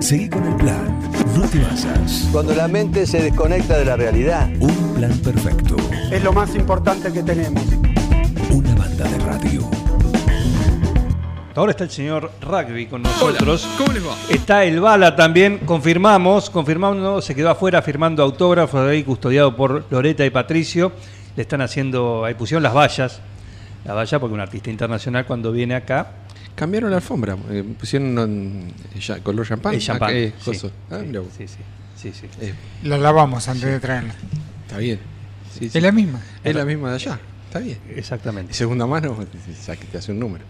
Seguí con el plan. No te basas. Cuando la mente se desconecta de la realidad. Un plan perfecto. Es lo más importante que tenemos. Una banda de radio. Ahora está el señor Rugby con nosotros. ¿Cómo les va? Está el Bala también, confirmamos, confirmando, se quedó afuera firmando autógrafos ahí custodiado por Loreta y Patricio. Le están haciendo, ahí pusieron las vallas, la valla porque un artista internacional cuando viene acá, Cambiaron la alfombra. eh, pusieron un- ya- color champán. es champán. Ah, eh, sí. Ah, sí, mirá vos. sí, sí, sí, sí. Eh, Lo lavamos antes de traerlo. está bien. Sí, sí. Es la misma. Es la misma de allá. Está bien. Exactamente. Segunda mano, ya que te hace un número.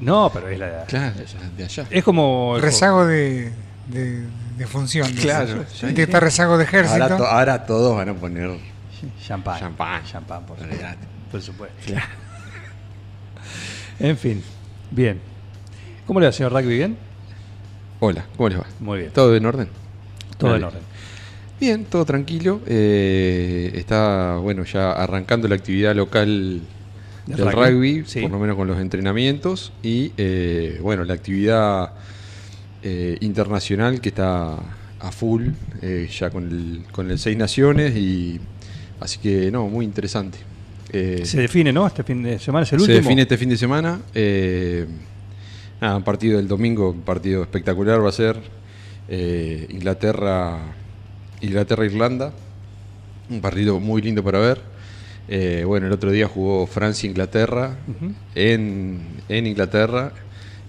No, pero es la Claro, de allá. Es como Rezago de, de, de función. Claro, está rezago de ejército. Ahora, to- ahora todos van a poner champán. champán. Champán, por supuesto. Por supuesto. Claro. En fin, bien. ¿Cómo le va, señor Rugby? ¿Bien? Hola, ¿cómo les va? Muy bien. ¿Todo en orden? Todo en orden. Bien, todo tranquilo. Eh, está, bueno, ya arrancando la actividad local Del rugby, rugby, sí. por lo menos con los entrenamientos. Y, eh, bueno, la actividad eh, internacional que está a full, ya con el, con el Seis Naciones. y Así que, no, muy interesante. Se define, ¿no? Este fin de semana es el se último. define este fin de semana. Nada, un partido del domingo, un partido espectacular va a ser eh, Inglaterra, Inglaterra-Irlanda. Un partido muy lindo para ver. Eh, bueno, el otro día jugó Francia-Inglaterra en, en Inglaterra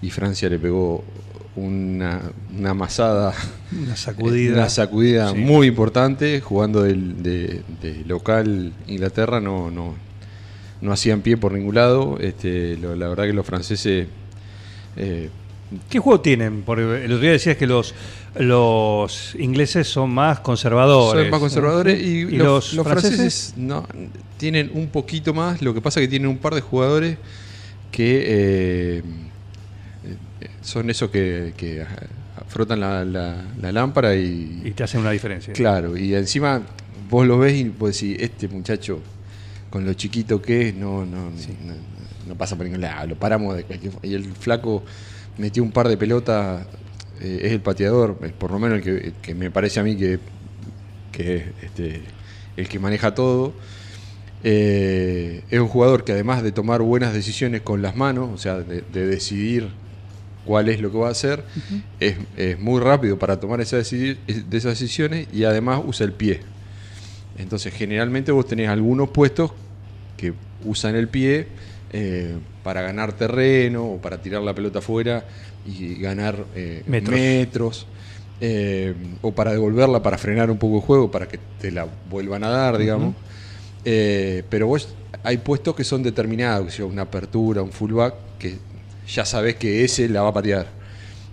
y Francia le pegó una, una masada Una sacudida. una sacudida Sí. muy importante, jugando de, de local Inglaterra, no, no, no hacían pie por ningún lado. Este, lo- la verdad que los franceses eh, ¿Qué juego tienen? Porque el otro día decías que los, los ingleses son más conservadores. son más conservadores y, ¿Y los, los los franceses? franceses no, tienen un poquito más, lo que pasa que tienen un par de jugadores que eh, son esos que, que frotan la, la- la lámpara y, Y te hacen una diferencia. Claro, y encima vos lo ves y vos decís, este muchacho, con lo chiquito que es, no, no, no, no pasa por ningún lado, lo paramos de cualquier. Y el flaco metió un par de pelotas, eh, es el pateador, eh, por lo menos el que, el que me parece a mí que, que es este, el que maneja todo. Eh, es un jugador que además de tomar buenas decisiones con las manos, o sea, de, de decidir cuál es lo que va a hacer, es, es muy rápido para tomar esas decisiones y además usa el pie. Entonces, generalmente vos tenés algunos puestos que usan el pie eh, para ganar terreno o para tirar la pelota afuera y ganar eh, Metros. metros, eh, o para devolverla para frenar un poco el juego, para que te la vuelvan a dar, digamos. Pero vos hay puestos que son determinados, sea una apertura, un fullback, que ya sabés que ese la va a patear.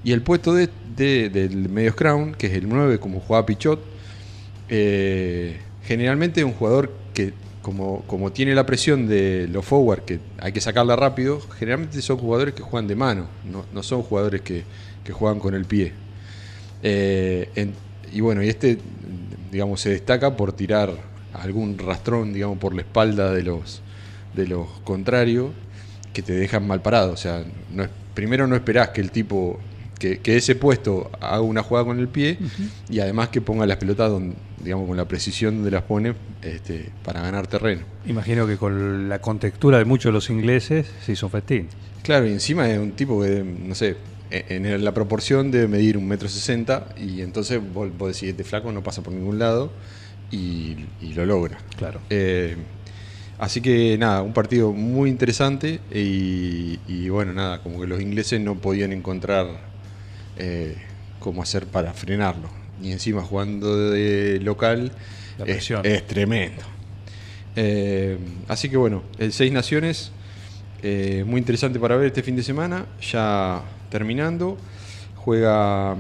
Y el puesto de, de- del medio scrum, que es el 9, como jugaba Pichot, eh, generalmente es un jugador que, como, como tiene la presión de los forward, que hay que sacarla rápido, generalmente son jugadores que juegan de mano, no, no son jugadores que, que juegan con el pie. Eh, en- y bueno, y este, digamos, se destaca por tirar algún rastrón, digamos, por la espalda de los, de los contrarios que te dejan mal parado. O sea, no primero no esperás que el tipo, que, que ese puesto haga una jugada con el pie y además que ponga las pelotas donde, digamos, con la precisión donde las pone este, para ganar terreno. Imagino que con la contextura de muchos de los ingleses se hizo un festín. Claro, y encima es un tipo que, no sé, en la proporción debe medir un metro sesenta y entonces vos, vos decís, este flaco no pasa por ningún lado y, y lo logra. Claro. Eh, así que nada, un partido muy interesante y, y bueno, nada, como que los ingleses no podían encontrar eh, cómo hacer para frenarlo. Y encima jugando de local es, es tremendo. Eh, así que bueno, el Seis Naciones, eh, muy interesante para ver este fin de semana, ya terminando. Juega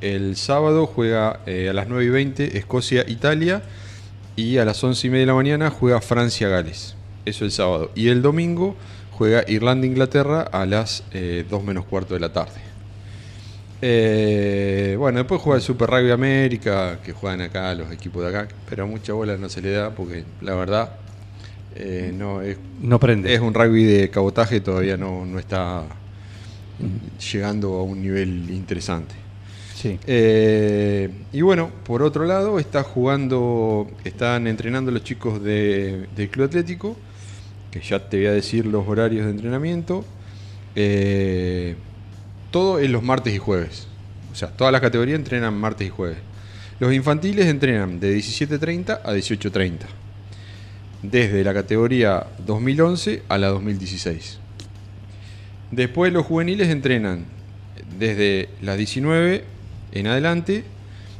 el sábado, juega eh, a las 9 y 20 Escocia-Italia y a las 11 y media de la mañana juega Francia-Gales. Eso el sábado. Y el domingo juega Irlanda-Inglaterra a las eh, 2 menos cuarto de la tarde. Eh, bueno, después juega el Super Rugby América, que juegan acá los equipos de acá, pero mucha bola no se le da porque la verdad eh, no es, No prende. es un rugby de cabotaje, todavía no, no está llegando a un nivel interesante. Sí. Eh, y bueno, por otro lado, está jugando, están entrenando los chicos de- del Club Atlético, que ya te voy a decir los horarios de entrenamiento. Eh, todo es los martes y jueves. O sea, todas las categorías entrenan martes y jueves. Los infantiles entrenan de 17.30 a 18.30. Desde la categoría 2011 a la 2016. Después los juveniles entrenan desde las 19 en adelante,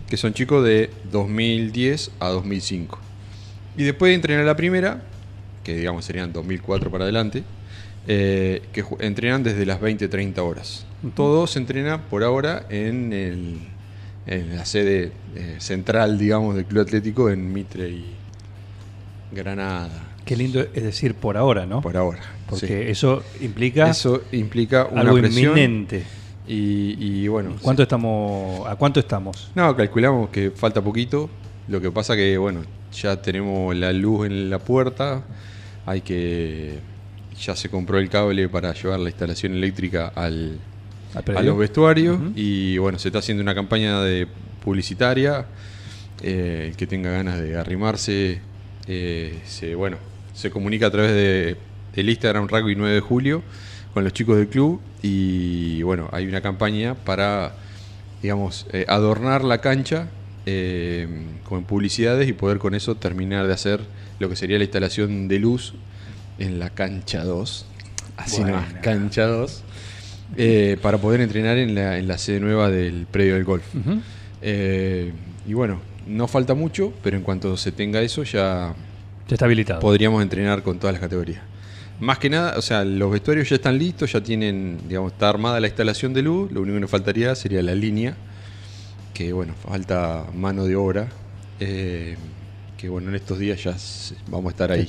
que son chicos de 2010 a 2005. Y después de entrenar la primera, que digamos serían 2004 para adelante, eh, que entrenan desde las 20-30 horas. Todos se entrenan por ahora en, el- en la sede eh, central, digamos, del Club Atlético en Mitre y Granada. Qué lindo es decir por ahora, ¿no? Por ahora. Porque sí. eso implica Eso implica una algo presión. inminente. Y, y bueno. ¿Cuánto sí. estamos, ¿A cuánto estamos? No, calculamos que falta poquito. Lo que pasa que, bueno, ya tenemos la luz en la puerta. Hay que. Ya se compró el cable para llevar la instalación eléctrica ¿Al a los vestuarios. Y bueno, se está haciendo una campaña de publicitaria. Eh, el que tenga ganas de arrimarse, eh, se, bueno, se comunica a través de, del Instagram Rugby 9 de julio con los chicos del club. Y bueno, hay una campaña para, digamos, eh, adornar la cancha eh, con publicidades y poder con eso terminar de hacer lo que sería la instalación de luz en la cancha 2. Así Buena. nomás, cancha 2. Eh, para poder entrenar en la, en la sede nueva del predio del golf. Eh, y bueno, no falta mucho, pero en cuanto se tenga eso ya Ya está habilitado. podríamos entrenar con todas las categorías. Más que nada, o sea, los vestuarios ya están listos, ya tienen, digamos, está armada la instalación de luz, lo único que nos faltaría sería la línea, que bueno, falta mano de obra, eh, que bueno, en estos días ya vamos a estar ahí.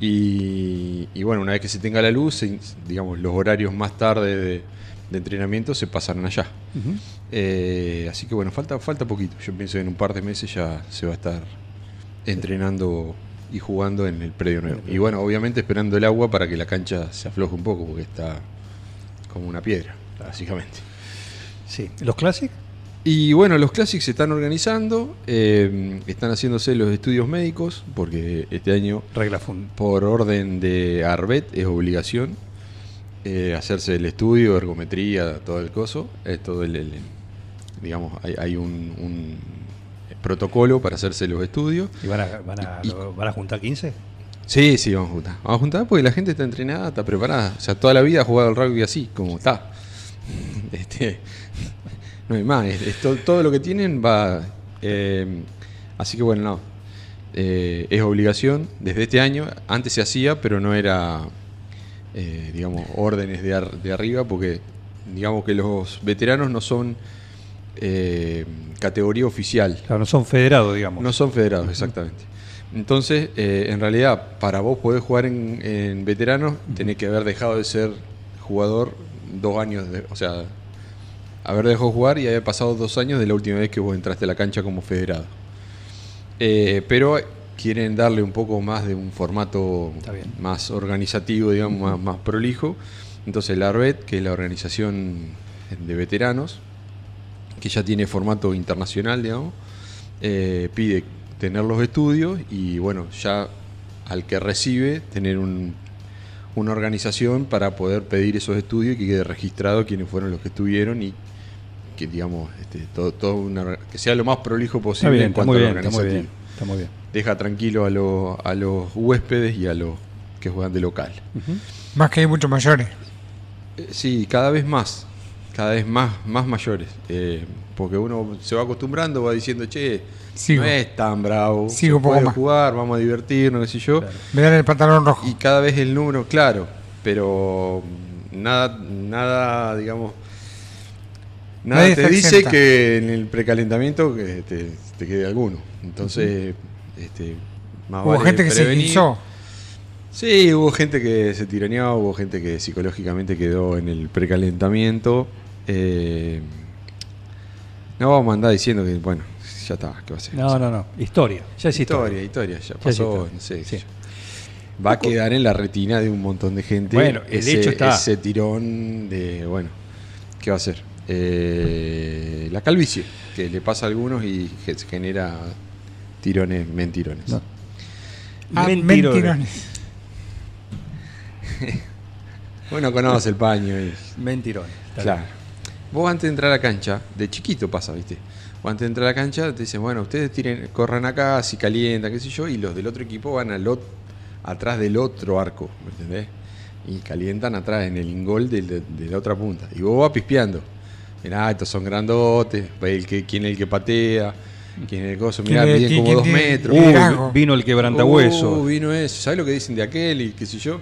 Y, y bueno, una vez que se tenga la luz, digamos, los horarios más tarde de, de entrenamiento se pasaron allá. Eh, así que bueno, falta, falta poquito. Yo pienso que en un par de meses ya se va a estar entrenando y jugando en el predio nuevo. Y bueno, obviamente esperando el agua para que la cancha se afloje un poco, porque está como una piedra, básicamente. Sí. ¿Los Classic? Y bueno, los Classics se están organizando, eh, están haciéndose los estudios médicos, porque este año Regla fund. por orden de Arbet es obligación eh, hacerse el estudio, ergometría, todo el coso. Es todo el, el- digamos, hay, hay un, un protocolo para hacerse los estudios. ¿Y van a, van a, Y- van a juntar 15? Sí, sí, vamos a juntar. Vamos a juntar porque la gente está entrenada, está preparada. O sea, toda la vida ha jugado al rugby así, como está. Este, no hay más. es- es to- todo lo que tienen va. eh, así que bueno, no. Eh, es obligación desde este año. Antes se hacía, pero no era, eh, digamos, órdenes de, ar- de arriba, porque digamos que los veteranos no son eh, categoría oficial. Claro, no son federados, digamos. No son federados, exactamente. Entonces, en realidad, para vos poder jugar en, en veteranos, tenés que haber dejado de ser jugador dos años, de- o sea, haber dejado de jugar y haber pasado dos años de la última vez que vos entraste a la cancha como federado. Eh, pero quieren darle un poco más de un formato más organizativo, digamos, más, más prolijo. Entonces, la ARBET, que es la organización de veteranos, que ya tiene formato internacional, digamos, eh, pide tener los estudios y bueno, ya al que recibe tener un- una organización para poder pedir esos estudios y que quede registrado quiénes fueron los que estuvieron y que digamos este, todo, todo una- que sea lo más prolijo Está posible bien, en está cuanto muy a lo bien, está muy organizativo. bien. Está muy bien. Deja tranquilo a, los- a los huéspedes y a los que juegan de local. Más que hay muchos mayores. Eh, Sí, cada vez más, cada vez más, más mayores. Eh, porque uno se va acostumbrando, va diciendo, che, Sigo. no es tan bravo, Sigo se puede más. jugar, vamos a divertirnos, qué sé yo. Claro. Me dan el pantalón rojo. Y cada vez el número, claro, pero nada, nada, digamos, nada Nadie te dice exenta. que en el precalentamiento que te, te quede alguno. Entonces, este, más Hubo vale gente que se guisó. Sí, hubo gente que se tironeaba, hubo gente que psicológicamente quedó en el precalentamiento. Eh, no vamos a andar diciendo que, bueno, ya está, ¿qué va a ser? No, no, no. Historia. Ya es Historia, historia. historia, ya es pasó, historia. no sé. Sí. Va a quedar en la retina de un montón de gente. Bueno, el ese, hecho está. Ese tirón de, bueno, ¿qué va a ser? Eh, la calvicie, que le pasa a algunos y genera tirones, mentirones. No. Ah, Mentirones. mentirones. Bueno, conoce el paño y Mentirones. Claro. Vos antes de entrar a la cancha, de chiquito pasa, ¿viste? Vos antes de entrar a la cancha te dicen, bueno, ustedes tiren, corran acá, si calientan, qué sé yo, y los del otro equipo van al ot- atrás del otro arco, ¿me entendés? Y calientan atrás en el ingol de, de la otra punta. Y vos vas pispeando. Mirá, estos son grandotes, el que, quién es el que patea, quién es el coso, mirá, ¿Quién es- miden como dos tiene- metros. Uh, vino el quebrantahueso. Uh, vino eso. ¿Sabes lo que dicen de aquel y qué sé yo?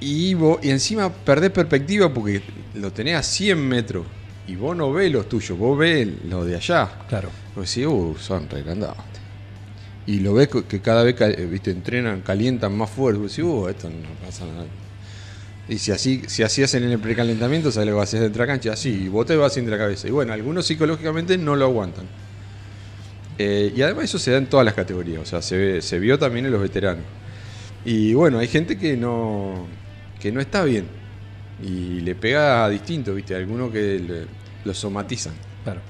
Y, vos, y encima perdés perspectiva porque lo tenés a 100 metros y vos no ves los tuyos, vos ves los de allá. Claro. Vos decís, uh, son re grandotes. Y lo ves que cada vez cal- viste, entrenan, calientan más fuerte. Vos decís, uh, esto no pasa nada. Y si así, si así hacen en el precalentamiento, ¿sabes lo que haces dentro de la cancha? Así, y vos te vas haciendo la cabeza. Y bueno, algunos psicológicamente no lo aguantan. Eh, y además eso se da en todas las categorías, o sea, se, ve- se vio también en los veteranos. Y bueno, hay gente que no, que no está bien y le pega distinto, ¿viste? Algunos que le- lo somatizan. Claro.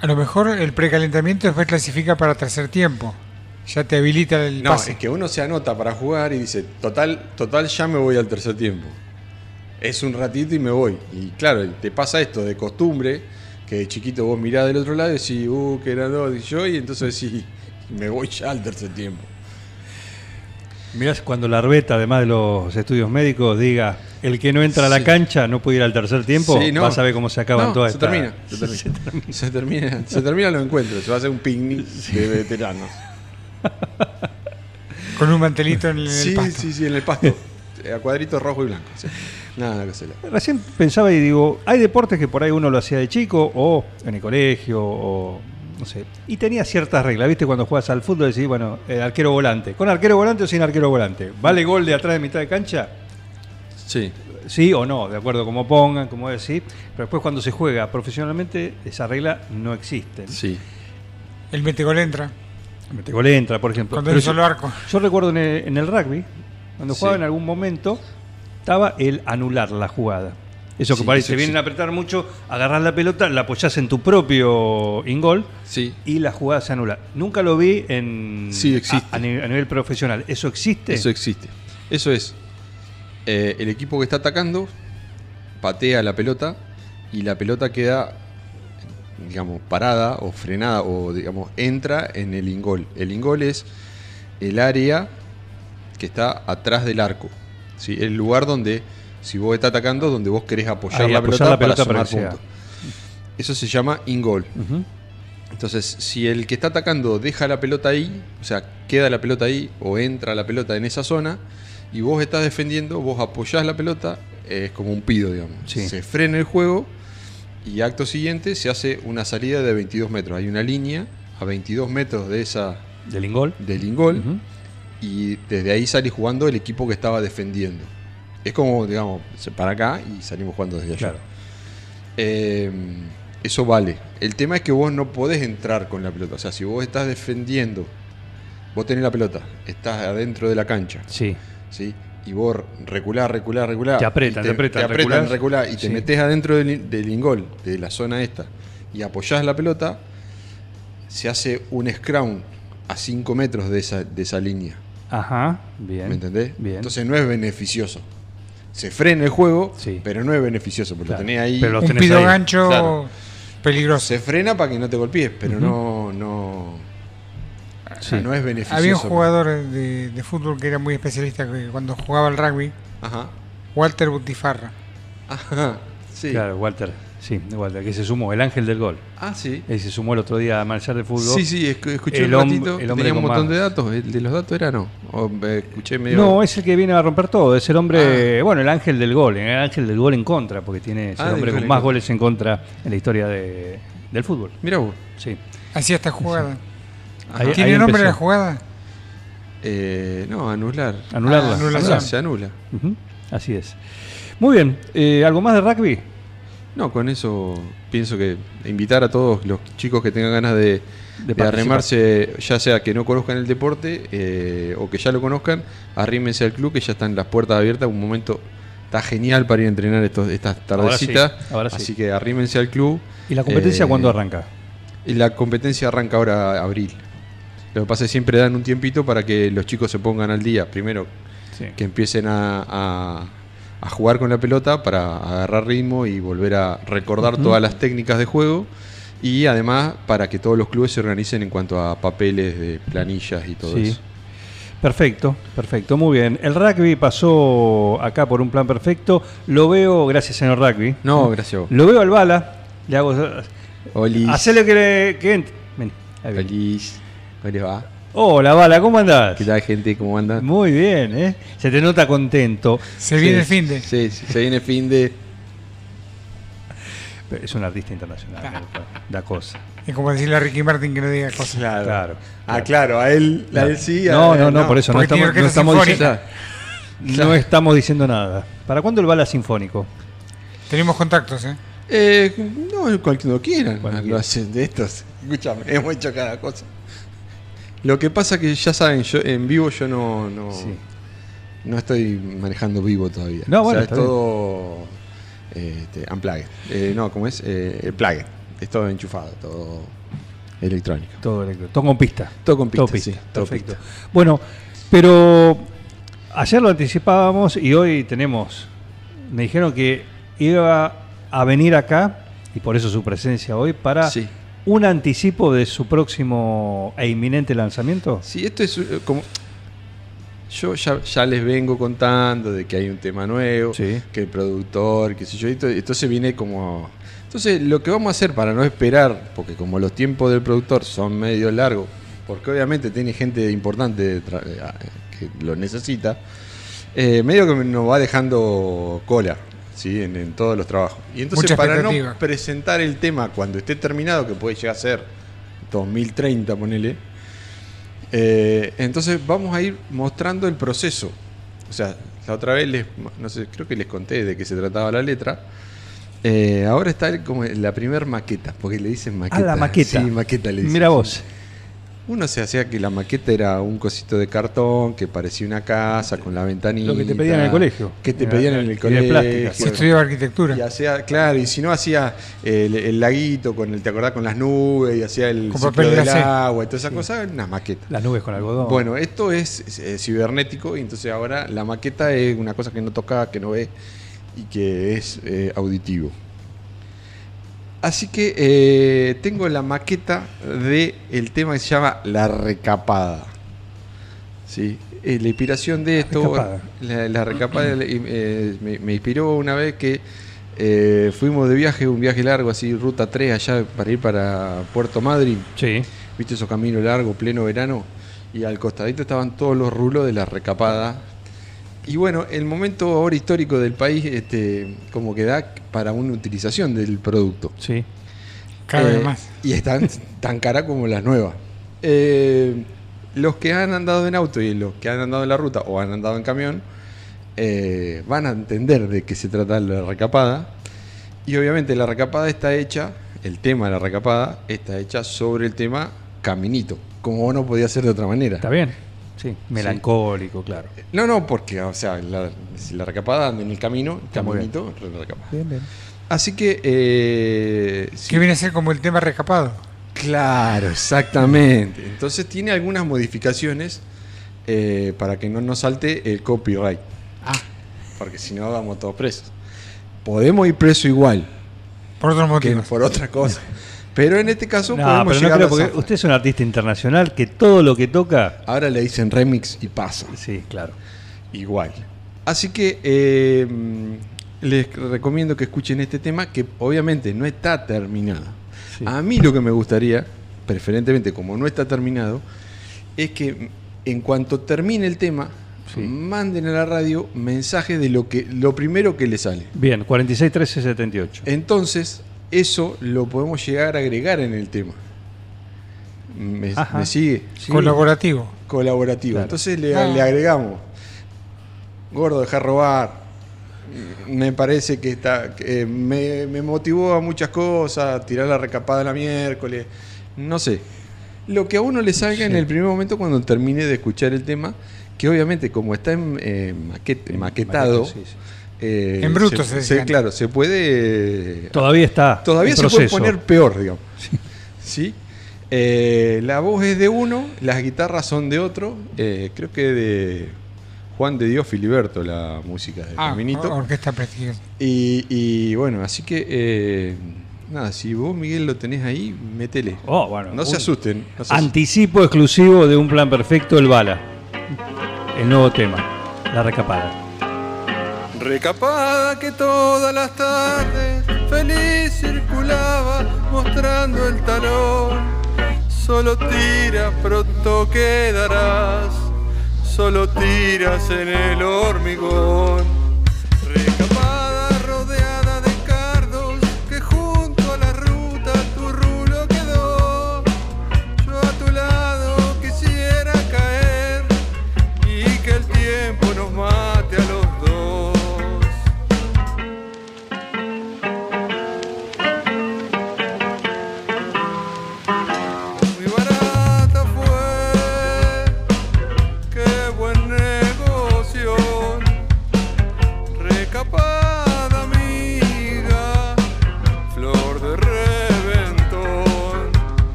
A lo mejor el precalentamiento después clasifica para tercer tiempo. Ya te habilita el No, pase. es que uno se anota para jugar y dice, total, total, ya me voy al tercer tiempo. Es un ratito y me voy. Y claro, te pasa esto de costumbre, que de chiquito vos mirás del otro lado y decís, uh, que grande y yo, y entonces decís, me voy ya al tercer tiempo. Mirá, cuando la arbeta, además de los estudios médicos, diga el que no entra a la Sí. cancha no puede ir al tercer tiempo, Sí, no. vas a ver cómo se acaban No, todas se estas- termina, se termina. Se termina, se termina los encuentros, se va a hacer un picnic de veteranos. Con un mantelito en el Sí, pasto. sí, sí, en el pasto. A cuadritos rojo y blanco. sí. Nada que se le. Recién pensaba y digo, hay deportes que por ahí uno lo hacía de chico o en el colegio o no sé, y tenía ciertas reglas, ¿viste? Cuando juegas al fútbol decís, bueno, el arquero volante, con arquero volante o sin arquero volante, ¿vale gol de atrás de mitad de cancha? Sí. Sí o no, de acuerdo como pongan, como decís, pero después cuando se juega profesionalmente esa regla no existe. Sí. El metegol entra. Mete gol entra, por ejemplo. Cuando yo- solo arco. Yo recuerdo en el, en el rugby, cuando Sí. jugaba en algún momento, estaba el anular la jugada. Eso que Sí, parece, eso vienen a apretar mucho, agarrás la pelota, la apoyás en tu propio ingol Sí. y la jugada se anula. Nunca lo vi en Sí, existe. A, a nivel, a nivel profesional. ¿Eso existe? Eso existe. Eso es. eh, el equipo que está atacando patea la pelota y la pelota queda, digamos, parada o frenada o, digamos, entra en el ingol. El ingol es el área que está atrás del arco. ¿sí? El lugar donde, si vos estás atacando, donde vos querés apoyar, Ahí, la, apoyar pelota la pelota para para sumar puntos. Eso se llama ingol. Entonces, si el que está atacando deja la pelota ahí, o sea, queda la pelota ahí o entra la pelota en esa zona, y vos estás defendiendo, vos apoyás la pelota, es como un pido, digamos. Sí. Se frena el juego y acto siguiente se hace una salida de 22 metros. Hay una línea a 22 metros de esa Del ingol. del ingol. Y desde ahí sale jugando el equipo que estaba defendiendo. Es como, digamos, para acá y salimos jugando desde allá. Claro. Eh, eso vale. El tema es que vos no podés entrar con la pelota. O sea, si vos estás defendiendo, vos tenés la pelota, estás adentro de la cancha, Sí. ¿sí? Y vos reculás, reculás, reculás. Te apretan, y te apretan, te apretan, reculás. reculás, y te Sí. metés adentro del, del ingol, de la zona esta, y apoyás la pelota, se hace un scrum a 5 metros de esa, de esa línea. Ajá, bien. ¿Me entendés? Bien. Entonces no es beneficioso. Se frena el juego, Sí. pero no es beneficioso, porque Claro. lo tenés ahí. Pero los Un pido ahí. gancho Claro. peligroso. Se frena para que no te golpees, pero no, no, Sí. no es beneficioso. Había un jugador de, de fútbol que era muy especialista que cuando jugaba al rugby, Ajá. Walter Butifarra. Ajá. Sí. Claro, Walter. Sí, Walter, que se sumó, el ángel del gol. Ah, sí. Él se sumó el otro día a marchar de fútbol. Sí, sí, escu- escuché El un ratito. el hombre tenía un montón más- de datos. ¿El de los datos era no? O, eh, escuché medio. No, es el que viene a romper todo. Es el Ah. hombre, bueno, el ángel del gol. El ángel del gol en contra, porque tiene es el Ah, hombre con más goles en contra en la historia de- del fútbol. Mira vos. Sí. Hacía esta jugada. Ahí- ¿Tiene ahí nombre empezó. la jugada? Eh, no, anular. Anularla. Ah. Anular, se anula. Así es. Muy bien. eh, ¿Algo más de rugby? No, con eso pienso que invitar a todos los chicos que tengan ganas de, de arremarse, ya sea que no conozcan el deporte eh, o que ya lo conozcan, arrímense al club que ya están las puertas abiertas, un momento está genial para ir a entrenar estos, estas Ahora sí, tardecitas. ahora sí. Así que arrímense al club. ¿Y la competencia Eh, cuándo arranca? Y la competencia arranca ahora abril. Lo que pasa es que siempre dan un tiempito para que los chicos se pongan al día. Primero, Sí. que empiecen a, a- a jugar con la pelota para agarrar ritmo y volver a recordar todas las técnicas de juego. Y además para que todos los clubes se organicen en cuanto a papeles de planillas y todo Sí. eso. Perfecto, perfecto, muy bien. El rugby pasó acá por un plan perfecto. Lo veo, gracias señor rugby. No, gracias. Lo veo al bala. Le hago. Olis. Hacele que, le- que entre. Viene. Olis. ¿Cómo les va? Hola, bala, ¿cómo andás? ¿Qué tal, gente? ¿Cómo andan? Muy bien, ¿eh? Se te nota contento. Se viene el Sí, fin de. Sí, sí, se viene fin de. Pero Es un artista internacional, ¿no? da cosa. Es como decirle a Ricky Martin que no diga cosas. Claro. Claro. Ah, claro, a él, a él sí. a No, él no, no, por eso no estamos, no estamos diciendo, no estamos diciendo nada. ¿Para cuándo el bala sinfónico? Tenemos contactos, ¿eh? Eh, no, cuando quieran. Cuando lo hacen de estos. Escúchame, hemos hecho cada cosa. Lo que pasa que ya saben, yo en vivo yo no, no, Sí. no estoy manejando vivo todavía. No, O bueno, sea, es todo este, unplugged. Eh, no, ¿cómo es? Eh, plugged. Es todo enchufado, todo electrónico. Todo, electro- todo con pista. Todo con pista, sí, todo Perfecto. pista. Bueno, pero ayer lo anticipábamos y hoy tenemos. Me dijeron que iba a venir acá, y por eso su presencia hoy, para Sí. Un anticipo de su próximo e inminente lanzamiento. Sí, esto es eh, como. Yo ya, ya les vengo contando de que hay un tema nuevo, Sí. que el productor, qué sé yo, entonces viene como. Entonces, lo que vamos a hacer para no esperar, porque como los tiempos del productor son medio largos, porque obviamente tiene gente importante eh, que lo necesita, eh, medio que nos va dejando cola. ¿Sí? En, en todos los trabajos. Y entonces, Mucha para no presentar el tema cuando esté terminado, que puede llegar a ser 2030, ponele, eh, entonces vamos a ir mostrando el proceso. O sea, la otra vez les, no sé, creo que les conté de qué se trataba la letra. Eh, ahora está como la primer maqueta, porque le dicen maqueta. Ah, la maqueta. Sí, maqueta le dicen. Mira sí. vos. Uno se hacía que la maqueta era un cosito de cartón que parecía una casa con la ventanita. Lo que te pedían en el colegio. Que te Era- pedían en el y de colegio. plástica, Si estudiaba arquitectura. Y hacía, claro, y si no hacía el, el laguito con el, ¿te acordás? Con las nubes y hacía el Con ciclo del agua y todas esas cosas, una maqueta. Las nubes con algodón. Bueno, esto es, cibernético y entonces ahora la maqueta es una cosa que no toca, que no ve y que es eh, auditivo. Así que eh, tengo la maqueta de el tema que se llama La Recapada. ¿Sí? Eh, la inspiración de esto, la, la recapada eh, me, me inspiró una vez que fuimos de viaje, un viaje largo, así, ruta 3 allá para ir para Puerto Madryn. Sí. ¿Viste esos caminos largos, pleno verano? Y al costadito estaban todos los rulos de la recapada. Y bueno, el momento ahora histórico del país, este, como que da para una utilización del producto. Sí. Cada vez Eh, más. Y están tan cara como las nuevas. Eh, los que han andado en auto y los que han andado en la ruta o han andado en camión, eh, van a entender de qué se trata la recapada. Y obviamente la recapada está hecha, el tema de la recapada está hecha sobre el tema caminito, como no podía ser de otra manera. ¿Está bien? Sí. Melancólico, claro. No, no, porque, o sea, la, si la recapada anda en el camino, bien. caminito, re- recapada. Bien, bien. Así que, eh, sí. Que viene a ser como el tema recapado. Claro, exactamente. Entonces tiene algunas modificaciones eh, para que no nos salte el copyright. Ah, Porque si no, vamos todos presos. Podemos ir preso igual, por otros que motivos. por otra cosa. Pero en este caso No, podemos pero no llegar creo, a porque usted es un artista internacional que todo lo que toca. Ahora le dicen remix y pasa. Sí, claro. Igual. Así que eh, les recomiendo que escuchen este tema que obviamente no está terminado. Sí. A mí lo que me gustaría, preferentemente como no está terminado, es que en cuanto termine el tema, Sí. manden a la radio mensajes de lo que lo primero que le sale. Bien, 46 13 78. Entonces, eso lo podemos llegar a agregar en el tema. ¿Me, sigue? Sí. Colaborativo. colaborativo. Claro. Entonces le, Ah. le agregamos, gordo, dejar robar. Me parece que está, que me, me motivó a muchas cosas, tirar la recapada la miércoles, no sé. Lo que a uno le salga en el primer momento cuando termine de escuchar el tema, que obviamente como está en, eh, maquet- maquetado, maqueta, sí, sí. Eh, En bruto se, se se-. Claro, se puede. Todavía está. Todavía se puede poner peor, digamos. ¿Sí? Eh, la voz es de uno, las guitarras son de otro. eh, creo que de Juan de Dios Filiberto, la música de Ah, Caminito. orquesta prestigiosa. Y, y bueno, así que. eh, nada, si vos, Miguel, lo tenés ahí, métele. Oh, bueno. no se un asusten. no se asusten. Anticipo exclusivo de un plan perfecto, el Bala. El nuevo tema, la recapada. Recapada que todas las tardes feliz circulaba mostrando el talón. Solo tiras, pronto quedarás. Solo tiras en el hormigón.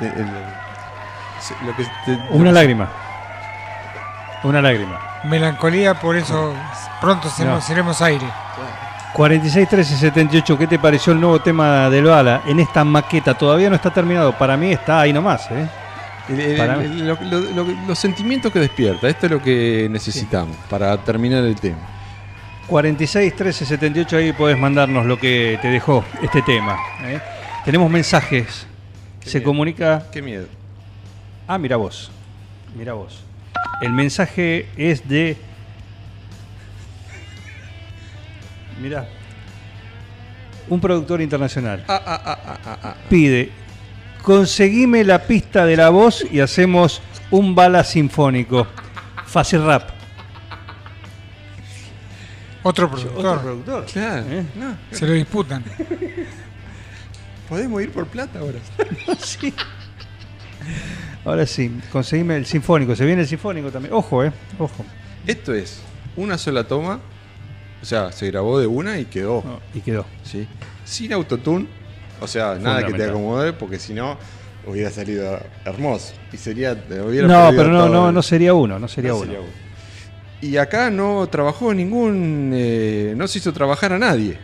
El- se- lo que te- Una lágrima. Una lágrima. Melancolía, por eso pronto seremos, No. seremos aire. 46 13 78, ¿qué te pareció el nuevo tema del Bala en esta maqueta? Todavía no está terminado, para mí está ahí nomás, ¿eh? el- el- Para el- lo- lo- lo- los sentimientos que despierta, esto es lo que necesitamos para terminar el tema. 46 13 78, ahí podés mandarnos lo que te dejó este tema. ¿eh? Tenemos mensajes. Se comunica. Qué miedo. Ah, mira vos. Mira vos. El mensaje es de. Mira. Un productor internacional. Ah, ah, ah, ah, ah, ah. pide, conseguime la pista de la voz y hacemos un bala sinfónico. Fácil rap. Otro productor. productor. Claro. ¿Eh? No, Se lo disputan. Podemos ir por plata ahora. Sí. Ahora sí, conseguime el sinfónico. Se viene el sinfónico también. Ojo, eh. Ojo. Esto es una sola toma. O sea, se grabó de una y quedó. No, y quedó. ¿sí? Sin autotune. O sea, nada que te acomode, porque si no, hubiera salido hermoso. Y sería. hubiera No, pero no, no, el- no sería uno, no sería no uno. sería uno. Y acá no trabajó ningún. eh, no se hizo trabajar a nadie.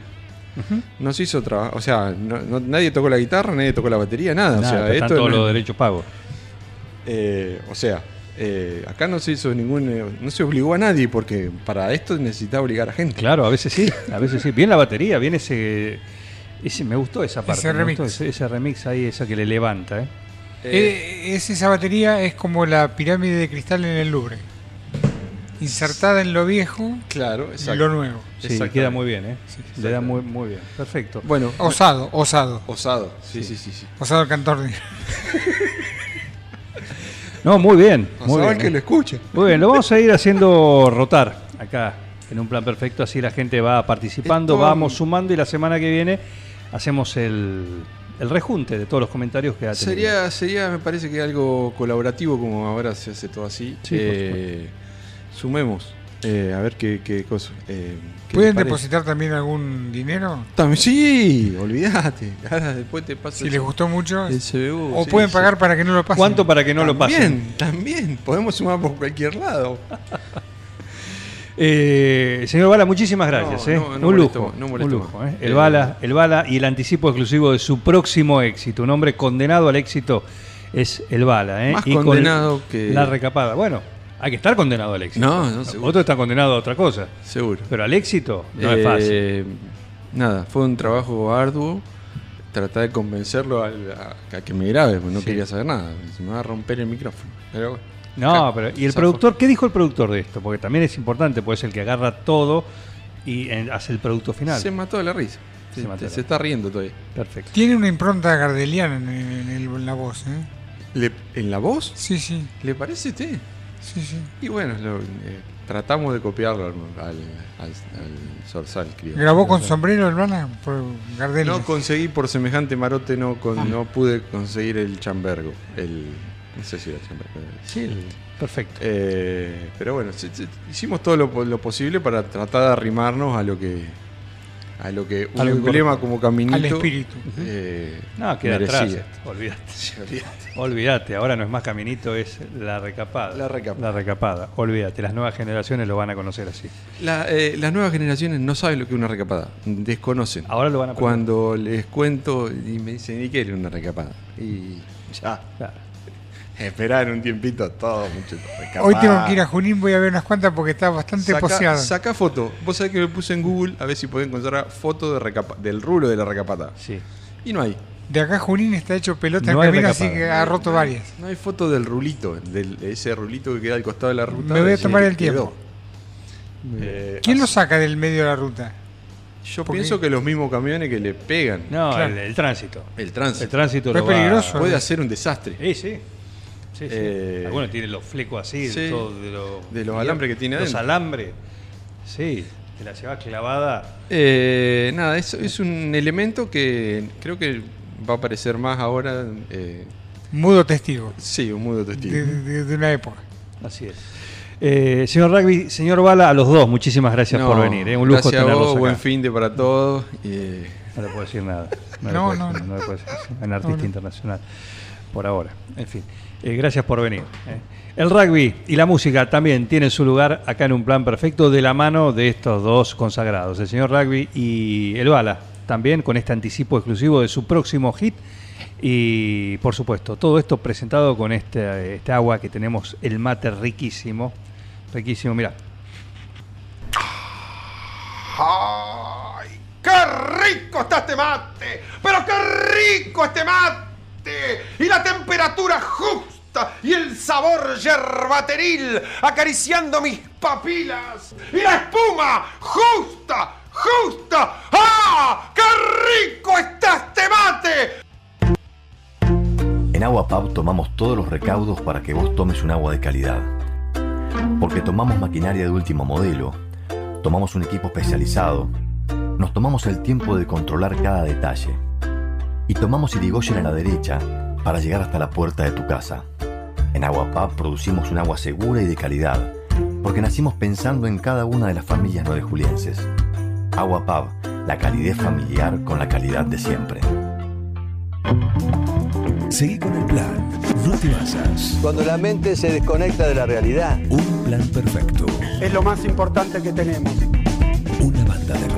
No se hizo trabajar. O sea, no- no- nadie tocó la guitarra, nadie tocó la batería, nada. Nada, o sea, pero están esto todos no- los derechos pagos. eh, o sea, eh, acá no se hizo ningún. eh, no se obligó a nadie, porque para esto necesitaba obligar a gente. Claro, a veces sí, a veces sí. Bien la batería, bien ese. ese me gustó esa parte. Ese remix. gustó ese, ese remix ahí, esa que le levanta, ¿eh? Eh, es esa batería es como la pirámide de cristal en el Louvre. Insertada en lo viejo Claro, y exacto. lo nuevo. Sí, queda muy bien, ¿eh? Sí, Le da muy, muy bien. Perfecto. Bueno, Osado, osado. osado. Sí, sí, sí. sí. Osado el cantor. de- No, muy bien. Muy Osado bien, que ¿eh? lo escuche. Muy bien, lo vamos a ir haciendo rotar acá en un plan perfecto, así la gente va participando, Esto- vamos sumando y la semana que viene hacemos el, el rejunte de todos los comentarios que ha tenido. Sería, sería, me parece que algo colaborativo, como ahora se hace todo así. Sí, por Eh, sumemos. eh, a ver qué, qué cosa. eh, qué ¿Pueden depositar también algún dinero? También, sí, olvídate. Ahora después te paso Si el- les gustó mucho. el CBU. o sí, pueden sí. pagar para que no lo pasen. ¿Cuánto para que no lo pasen? También, también. Podemos sumar por cualquier lado. Eh, señor Bala, muchísimas gracias. No, eh. no, no un molesto lujo. no un molesto lujo, más. eh. El, Bala, el Bala y el anticipo exclusivo de su próximo éxito. Un hombre condenado al éxito es el Bala. eh. Más Y con condenado que- La recapada. Bueno, hay que estar condenado al éxito. No, no, seguro. Otro está condenado a otra cosa. Seguro. Pero al éxito no es Eh, fácil. Nada, fue un trabajo arduo. Tratar de convencerlo al- a, a que me grabe, porque no Sí. quería saber nada. Se me va a romper el micrófono. Pero bueno. No, Acá, pero ¿y el zafo. productor? ¿Qué dijo el productor de esto? Porque también es importante, pues es el que agarra todo y hace el producto final. Se mató de la risa. Se Se, mató de la se está riendo todavía. Perfecto. Tiene una impronta gardeliana en, en la voz. ¿eh? Le- ¿En la voz? Sí, sí. ¿Le parece a usted? Sí, sí. Y bueno, lo- eh, tratamos de copiarlo al, al, al- al Zorzal, creo. ¿Grabó con sombrero el Bala? Por Gardel. No conseguí por semejante marote, no, con- no pude conseguir el chambergo. El, no sé si era chambergo. Sí, el- perfecto. Eh, pero bueno, hicimos todo lo, lo posible para tratar de arrimarnos a lo que a lo que un emblema como caminito Al espíritu. eh, No, queda merecía. atrás. Olvídate. Sí, olvídate. Olvídate, ahora no es más caminito, es la recapada. La recapada. La recapada. Olvídate, las nuevas generaciones lo van a conocer así. La- eh, las nuevas generaciones no saben lo que es una recapada, desconocen. Ahora lo van a aprender. Cuando les cuento y me dicen, ¿y qué era una recapada? Y ya, Claro. Esperar un tiempito todo, mucho. Hoy tengo que ir a Junín, voy a ver unas cuantas porque está bastante Saca, poseado. saca foto. Vos sabés que me puse en Google a ver si pueden encontrar foto de recapa- del rulo de la recapada. Sí. Y no hay. De acá Junín está hecho pelota No hay camino, así que ha roto varias. No hay foto del rulito, del, de ese rulito que queda al costado de la ruta. Me voy a tomar el quedó. tiempo. Eh, ¿Quién lo así- saca del medio de la ruta? Yo Porque- pienso que los mismos camiones que le pegan No, Claro. el, el tránsito. el tránsito El tránsito Pero lo es va- peligroso. puede hacer un desastre. Sí, sí. Sí, sí. Eh, Algunos tienen los flecos así, de, sí, todo, de, lo- de los alambres que tiene Los alambres. Sí, te la llevas clavada. Eh, nada, es, es un elemento que creo que va a aparecer más ahora. eh, Mudo testigo sí, un mudo testigo. de, de- de una época. Así es. Eh, señor Rugby, señor Bala, a los dos, muchísimas gracias No, por venir. eh. Un lujo gracias a tenerlos vos, acá. buen fin de para todos. No le puedo decir nada. No, le No, puedo no, le puedo decir. Un artista no. internacional. Por ahora. En fin. Eh, gracias por venir. eh. El rugby y la música también tienen su lugar acá en un plan perfecto de la mano de estos dos consagrados, el señor Rugby y el Bala, también con este anticipo exclusivo de su próximo hit. Y por supuesto, todo esto presentado con este, este agua que tenemos, el mate riquísimo. Riquísimo, mira. ¡Ay! ¡Qué rico está este mate! ¡Pero qué rico este mate! Y la temperatura justa y el sabor yerbateril acariciando mis papilas. Y la espuma justa, justa. ¡Ah! ¡Qué rico está este mate! En Agua Pub tomamos todos los recaudos para que vos tomes un agua de calidad. Porque tomamos maquinaria de último modelo, tomamos un equipo especializado, nos tomamos el tiempo de controlar cada detalle. Y tomamos Irigoyen a la derecha para llegar hasta la puerta de tu casa. En Agua Pub producimos un agua segura y de calidad, porque nacimos pensando en cada una de las familias nueve julienses. Agua Pub, la calidez familiar con la calidad de siempre. Seguí con el plan. No te basas. Cuando la mente se desconecta de la realidad. Un plan perfecto. Es lo más importante que tenemos. Una banda de